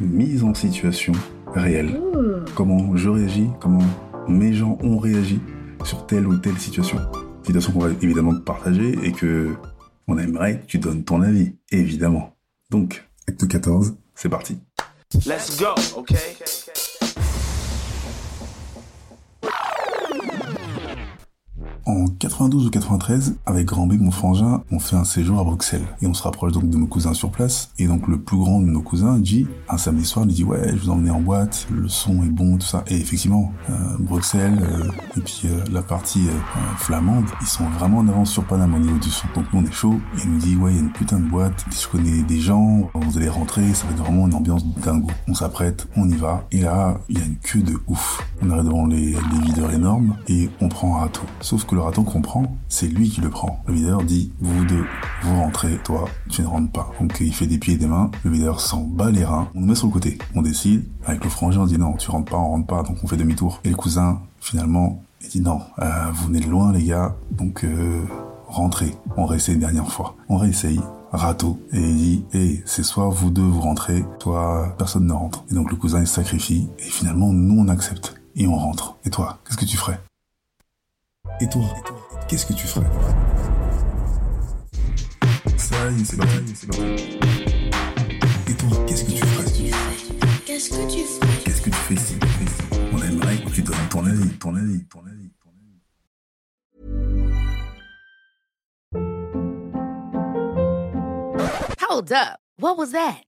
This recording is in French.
Mise en situation réelle. Comment je réagis, comment mes gens ont réagi sur telle ou telle situation. Situation qu'on va évidemment partager et que on aimerait que tu donnes ton avis, évidemment. Donc, acte 14, c'est parti. Let's go, okay? En 92 ou 93, avec Grand B, mon frangin, on fait un séjour à Bruxelles. Et on se rapproche donc de nos cousins sur place. Et donc le plus grand de nos cousins dit, un samedi soir, il dit ouais, je vous emmener en boîte, le son est bon, tout ça. Et effectivement, euh, Bruxelles, euh, et puis euh, la partie euh, euh, flamande, ils sont vraiment en avance sur Paname au niveau du son. Donc nous on est chaud. Et il nous dit ouais, il y a une putain de boîte, je connais des gens, vous allez rentrer, ça va être vraiment une ambiance dingo. On s'apprête, on y va. Et là, il y a une queue de ouf. On arrive devant les, les videurs énormes et on prend un râteau. Sauf que le râteau qu'on prend, c'est lui qui le prend. Le videur dit, vous deux, vous rentrez, toi, tu ne rentres pas. Donc il fait des pieds et des mains, le videur s'en bat les reins, on nous met sur le côté. On décide, avec le frangin, on dit non, tu rentres pas, on rentre pas, donc on fait demi-tour. Et le cousin, finalement, il dit non, euh, vous venez de loin les gars, donc euh, rentrez. On réessaye une dernière fois. On réessaye, râteau, et il dit, hé, c'est soit vous deux vous rentrez, soit personne ne rentre. Et donc le cousin il sacrifie, et finalement nous on accepte. Et on rentre. Et toi, qu'est-ce que tu ferais? Et toi, qu'est-ce que tu ferais Ça y est, c'est parti, c'est parti. Et toi, qu'est-ce que tu ferais Qu'est-ce que tu fais Qu'est-ce que tu fais ici On aimerait que tu donnes ton avis, ton avis, ton avis, ton avis. Hold up. What was that?